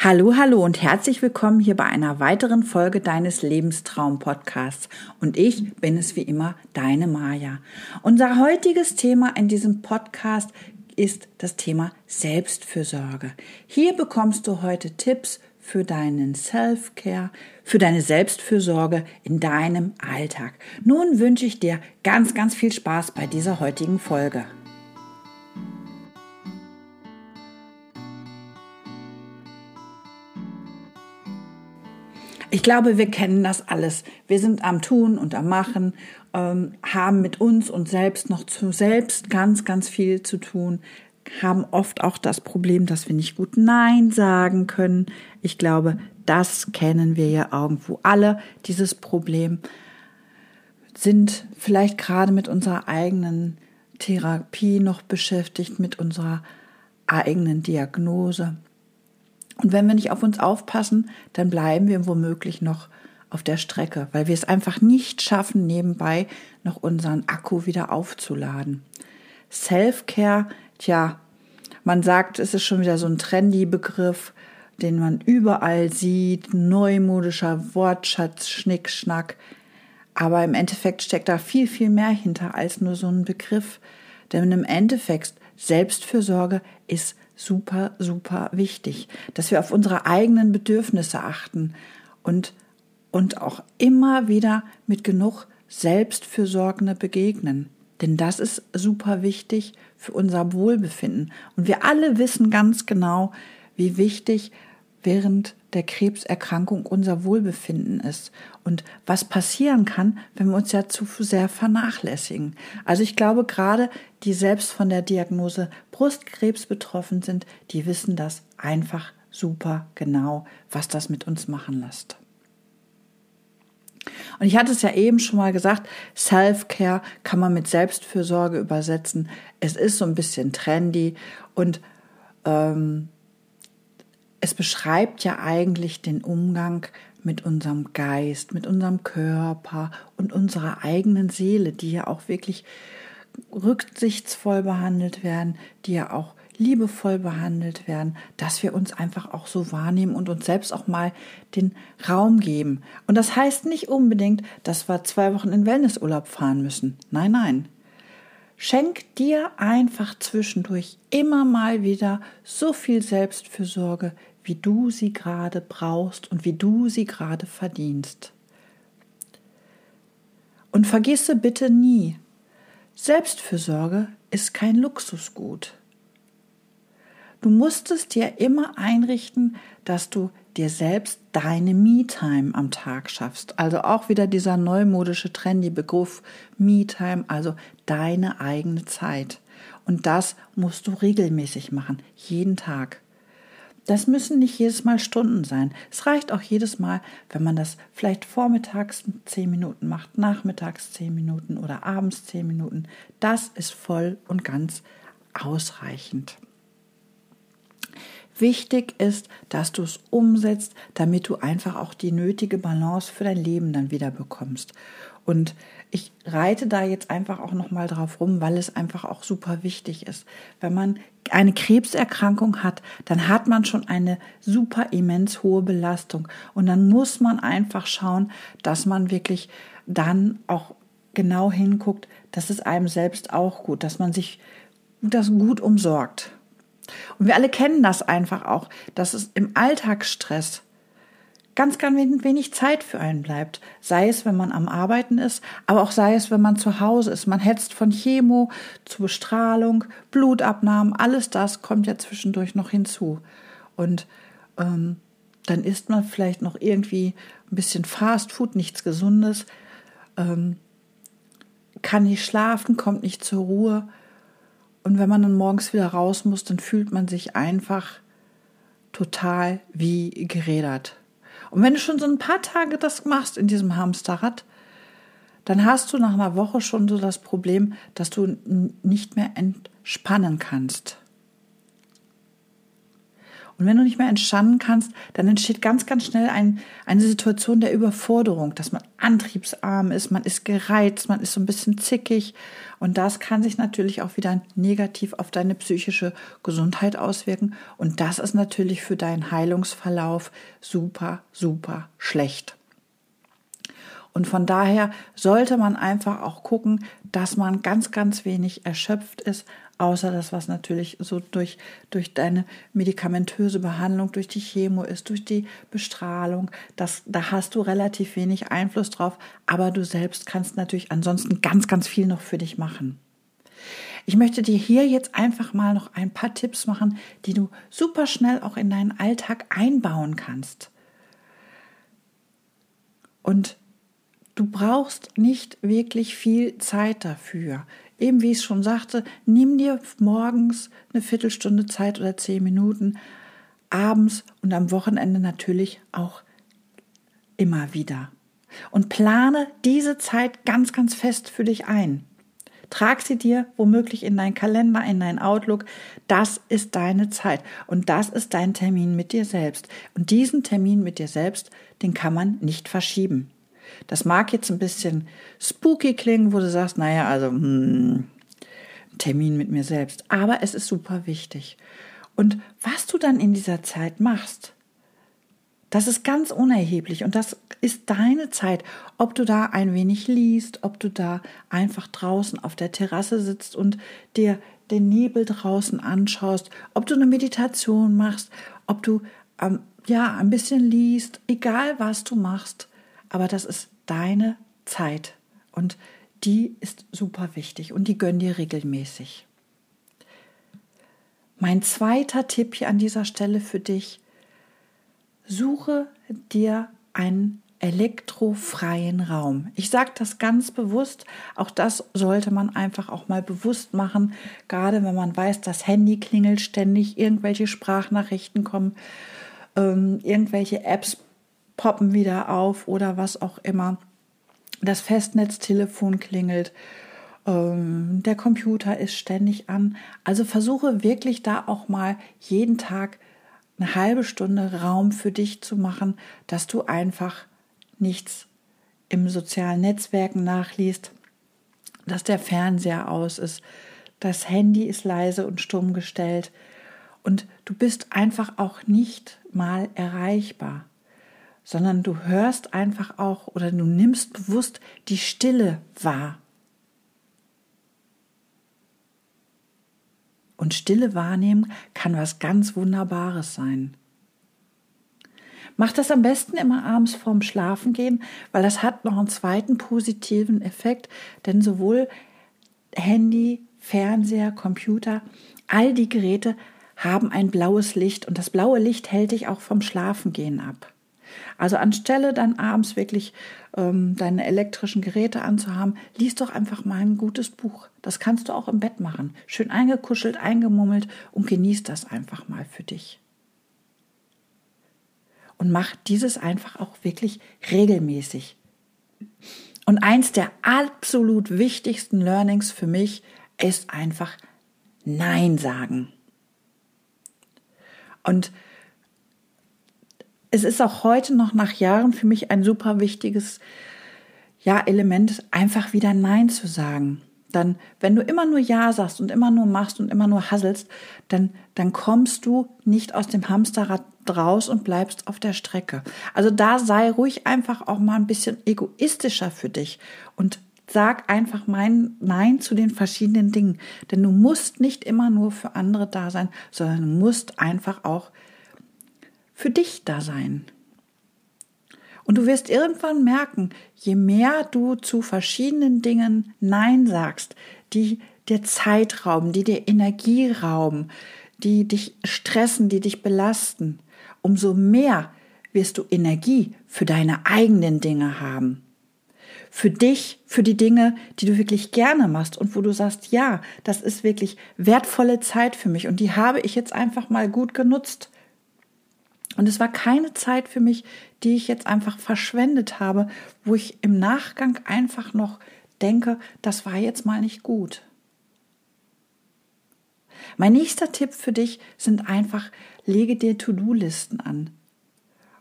Hallo, hallo und herzlich willkommen hier bei einer weiteren Folge deines Lebenstraum-Podcasts. Und ich bin es wie immer, deine Maja. Unser heutiges Thema in diesem Podcast ist das Thema Selbstfürsorge. Hier bekommst du heute Tipps für deinen Self-Care, für deine Selbstfürsorge in deinem Alltag. Nun wünsche ich dir ganz, ganz viel Spaß bei dieser heutigen Folge. Ich glaube, wir kennen das alles. Wir sind am Tun und am Machen, ähm, haben mit uns und selbst noch zu selbst ganz, ganz viel zu tun, haben oft auch das Problem, dass wir nicht gut Nein sagen können. Ich glaube, das kennen wir ja irgendwo alle, dieses Problem. Sind vielleicht gerade mit unserer eigenen Therapie noch beschäftigt, mit unserer eigenen Diagnose. Und wenn wir nicht auf uns aufpassen, dann bleiben wir womöglich noch auf der Strecke, weil wir es einfach nicht schaffen, nebenbei noch unseren Akku wieder aufzuladen. Self-Care, tja, man sagt, es ist schon wieder so ein trendy Begriff, den man überall sieht, neumodischer Wortschatz, Schnickschnack. Aber im Endeffekt steckt da viel, viel mehr hinter als nur so ein Begriff. Denn im Endeffekt, Selbstfürsorge ist super, super wichtig, dass wir auf unsere eigenen Bedürfnisse achten und, und auch immer wieder mit genug Selbstfürsorgende begegnen. Denn das ist super wichtig für unser Wohlbefinden. Und wir alle wissen ganz genau, wie wichtig während der Krebserkrankung unser Wohlbefinden ist und was passieren kann, wenn wir uns ja zu sehr vernachlässigen. Also ich glaube, gerade die selbst von der Diagnose Brustkrebs betroffen sind, die wissen das einfach super genau, was das mit uns machen lässt. Und ich hatte es ja eben schon mal gesagt, Self-Care kann man mit Selbstfürsorge übersetzen. Es ist so ein bisschen trendy und ähm, es beschreibt ja eigentlich den Umgang mit unserem Geist, mit unserem Körper und unserer eigenen Seele, die ja auch wirklich rücksichtsvoll behandelt werden, die ja auch liebevoll behandelt werden, dass wir uns einfach auch so wahrnehmen und uns selbst auch mal den Raum geben. Und das heißt nicht unbedingt, dass wir zwei Wochen in Wellnessurlaub fahren müssen. Nein, nein. Schenk dir einfach zwischendurch immer mal wieder so viel Selbstfürsorge, wie du sie gerade brauchst und wie du sie gerade verdienst. Und vergisse bitte nie, Selbstfürsorge ist kein Luxusgut. Du musst es dir immer einrichten, dass du dir selbst deine Me-Time am Tag schaffst. Also auch wieder dieser neumodische trendy Begriff Me-Time, also deine eigene Zeit. Und das musst du regelmäßig machen, jeden Tag. Das müssen nicht jedes Mal Stunden sein. Es reicht auch jedes Mal, wenn man das vielleicht vormittags zehn Minuten macht, nachmittags zehn Minuten oder abends zehn Minuten. Das ist voll und ganz ausreichend. Wichtig ist, dass du es umsetzt, damit du einfach auch die nötige Balance für dein Leben dann wieder bekommst. Und ich reite da jetzt einfach auch noch mal drauf rum, weil es einfach auch super wichtig ist. Wenn man eine Krebserkrankung hat, dann hat man schon eine super immens hohe Belastung und dann muss man einfach schauen, dass man wirklich dann auch genau hinguckt, dass es einem selbst auch gut, dass man sich das gut umsorgt. Und wir alle kennen das einfach auch, dass es im Alltagsstress ganz, ganz wenig Zeit für einen bleibt. Sei es, wenn man am Arbeiten ist, aber auch sei es, wenn man zu Hause ist. Man hetzt von Chemo zu Bestrahlung, Blutabnahmen, alles das kommt ja zwischendurch noch hinzu. Und ähm, dann isst man vielleicht noch irgendwie ein bisschen Fast Food, nichts Gesundes, ähm, kann nicht schlafen, kommt nicht zur Ruhe. Und wenn man dann morgens wieder raus muss, dann fühlt man sich einfach total wie gerädert. Und wenn du schon so ein paar Tage das machst in diesem Hamsterrad, dann hast du nach einer Woche schon so das Problem, dass du nicht mehr entspannen kannst. Und wenn du nicht mehr entspannen kannst, dann entsteht ganz, ganz schnell ein, eine Situation der Überforderung, dass man antriebsarm ist, man ist gereizt, man ist so ein bisschen zickig. Und das kann sich natürlich auch wieder negativ auf deine psychische Gesundheit auswirken. Und das ist natürlich für deinen Heilungsverlauf super, super schlecht. Und von daher sollte man einfach auch gucken, dass man ganz, ganz wenig erschöpft ist, außer das, was natürlich so durch, durch deine medikamentöse Behandlung, durch die Chemo ist, durch die Bestrahlung. Das, da hast du relativ wenig Einfluss drauf, aber du selbst kannst natürlich ansonsten ganz, ganz viel noch für dich machen. Ich möchte dir hier jetzt einfach mal noch ein paar Tipps machen, die du super schnell auch in deinen Alltag einbauen kannst. Und Du brauchst nicht wirklich viel Zeit dafür. Eben wie ich schon sagte, nimm dir morgens eine Viertelstunde Zeit oder zehn Minuten, abends und am Wochenende natürlich auch immer wieder. Und plane diese Zeit ganz, ganz fest für dich ein. Trag sie dir womöglich in deinen Kalender, in deinen Outlook. Das ist deine Zeit und das ist dein Termin mit dir selbst. Und diesen Termin mit dir selbst, den kann man nicht verschieben. Das mag jetzt ein bisschen spooky klingen, wo du sagst, naja, also hm, Termin mit mir selbst. Aber es ist super wichtig. Und was du dann in dieser Zeit machst, das ist ganz unerheblich und das ist deine Zeit. Ob du da ein wenig liest, ob du da einfach draußen auf der Terrasse sitzt und dir den Nebel draußen anschaust, ob du eine Meditation machst, ob du ähm, ja ein bisschen liest, egal was du machst, aber das ist deine Zeit. Und die ist super wichtig. Und die gönn dir regelmäßig. Mein zweiter Tipp hier an dieser Stelle für dich, suche dir einen elektrofreien Raum. Ich sage das ganz bewusst, auch das sollte man einfach auch mal bewusst machen, gerade wenn man weiß, das Handy klingelt ständig, irgendwelche Sprachnachrichten kommen, ähm, irgendwelche Apps poppen wieder auf oder was auch immer. Das Festnetztelefon klingelt, ähm, der Computer ist ständig an. Also versuche wirklich da auch mal jeden Tag eine halbe Stunde Raum für dich zu machen, dass du einfach nichts im sozialen Netzwerken nachliest, dass der Fernseher aus ist, das Handy ist leise und stumm gestellt und du bist einfach auch nicht mal erreichbar sondern du hörst einfach auch oder du nimmst bewusst die Stille wahr. Und Stille wahrnehmen kann was ganz Wunderbares sein. Mach das am besten immer abends vorm Schlafengehen, weil das hat noch einen zweiten positiven Effekt, denn sowohl Handy, Fernseher, Computer, all die Geräte haben ein blaues Licht und das blaue Licht hält dich auch vom Schlafengehen ab. Also anstelle dann abends wirklich ähm, deine elektrischen Geräte anzuhaben, liest doch einfach mal ein gutes Buch. Das kannst du auch im Bett machen. Schön eingekuschelt, eingemummelt und genießt das einfach mal für dich. Und mach dieses einfach auch wirklich regelmäßig. Und eins der absolut wichtigsten Learnings für mich ist einfach Nein sagen. Und es ist auch heute noch nach Jahren für mich ein super wichtiges ja, Element, einfach wieder Nein zu sagen. Dann, wenn du immer nur Ja sagst und immer nur machst und immer nur hasselst, dann, dann kommst du nicht aus dem Hamsterrad raus und bleibst auf der Strecke. Also da sei ruhig einfach auch mal ein bisschen egoistischer für dich und sag einfach mein Nein zu den verschiedenen Dingen. Denn du musst nicht immer nur für andere da sein, sondern du musst einfach auch für dich da sein. Und du wirst irgendwann merken, je mehr du zu verschiedenen Dingen Nein sagst, die dir Zeit rauben, die dir Energie rauben, die dich stressen, die dich belasten, umso mehr wirst du Energie für deine eigenen Dinge haben. Für dich, für die Dinge, die du wirklich gerne machst und wo du sagst, ja, das ist wirklich wertvolle Zeit für mich und die habe ich jetzt einfach mal gut genutzt. Und es war keine Zeit für mich, die ich jetzt einfach verschwendet habe, wo ich im Nachgang einfach noch denke, das war jetzt mal nicht gut. Mein nächster Tipp für dich sind einfach, lege dir To-Do-Listen an.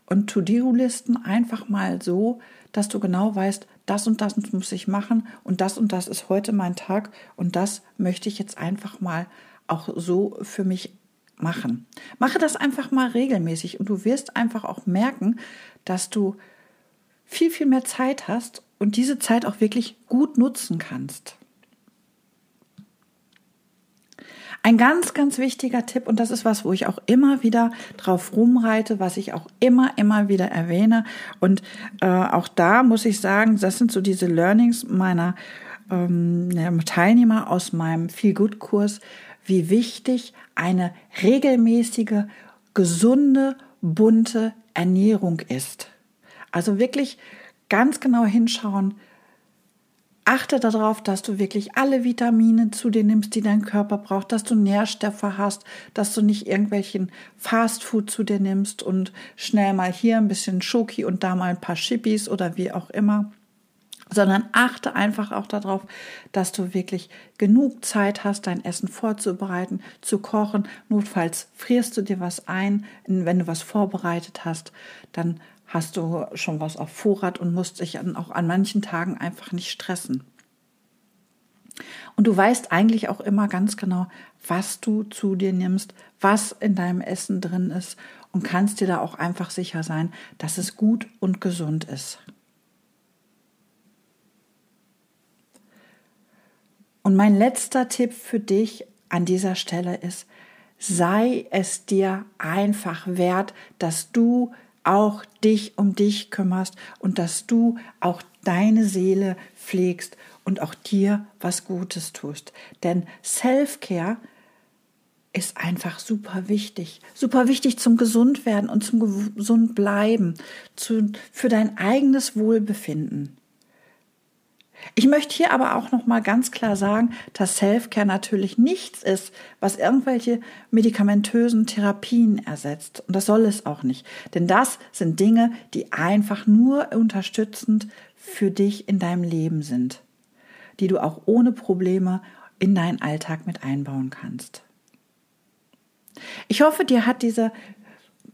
Und To-Do-Listen einfach mal so, dass du genau weißt, das und das muss ich machen und das und das ist heute mein Tag und das möchte ich jetzt einfach mal auch so für mich machen. Mache das einfach mal regelmäßig und du wirst einfach auch merken, dass du viel, viel mehr Zeit hast und diese Zeit auch wirklich gut nutzen kannst. Ein ganz, ganz wichtiger Tipp, und das ist was, wo ich auch immer wieder drauf rumreite, was ich auch immer, immer wieder erwähne. Und äh, auch da muss ich sagen, das sind so diese Learnings meiner ähm, Teilnehmer aus meinem Feel Good Kurs, wie wichtig eine regelmäßige, gesunde, bunte Ernährung ist. Also wirklich ganz genau hinschauen, Achte darauf, dass du wirklich alle Vitamine zu dir nimmst, die dein Körper braucht, dass du Nährstoffe hast, dass du nicht irgendwelchen Fastfood zu dir nimmst und schnell mal hier ein bisschen Schoki und da mal ein paar Chippis oder wie auch immer, sondern achte einfach auch darauf, dass du wirklich genug Zeit hast, dein Essen vorzubereiten, zu kochen. Notfalls frierst du dir was ein, wenn du was vorbereitet hast, dann hast du schon was auf Vorrat und musst dich auch an manchen Tagen einfach nicht stressen. Und du weißt eigentlich auch immer ganz genau, was du zu dir nimmst, was in deinem Essen drin ist und kannst dir da auch einfach sicher sein, dass es gut und gesund ist. Und mein letzter Tipp für dich an dieser Stelle ist, sei es dir einfach wert, dass du auch dich um dich kümmerst und dass du auch deine Seele pflegst und auch dir was Gutes tust. Denn Self-Care ist einfach super wichtig. Super wichtig zum Gesundwerden und zum gesund bleiben, zu, für dein eigenes Wohlbefinden. Ich möchte hier aber auch noch mal ganz klar sagen, dass Selfcare natürlich nichts ist, was irgendwelche medikamentösen Therapien ersetzt. Und das soll es auch nicht. Denn das sind Dinge, die einfach nur unterstützend für dich in deinem Leben sind, die du auch ohne Probleme in deinen Alltag mit einbauen kannst. Ich hoffe, dir hat diese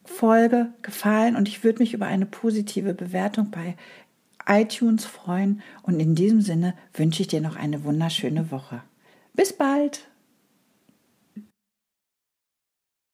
Folge gefallen und ich würde mich über eine positive Bewertung bei iTunes freuen. Und in diesem Sinne wünsche ich dir noch eine wunderschöne Woche. Bis bald!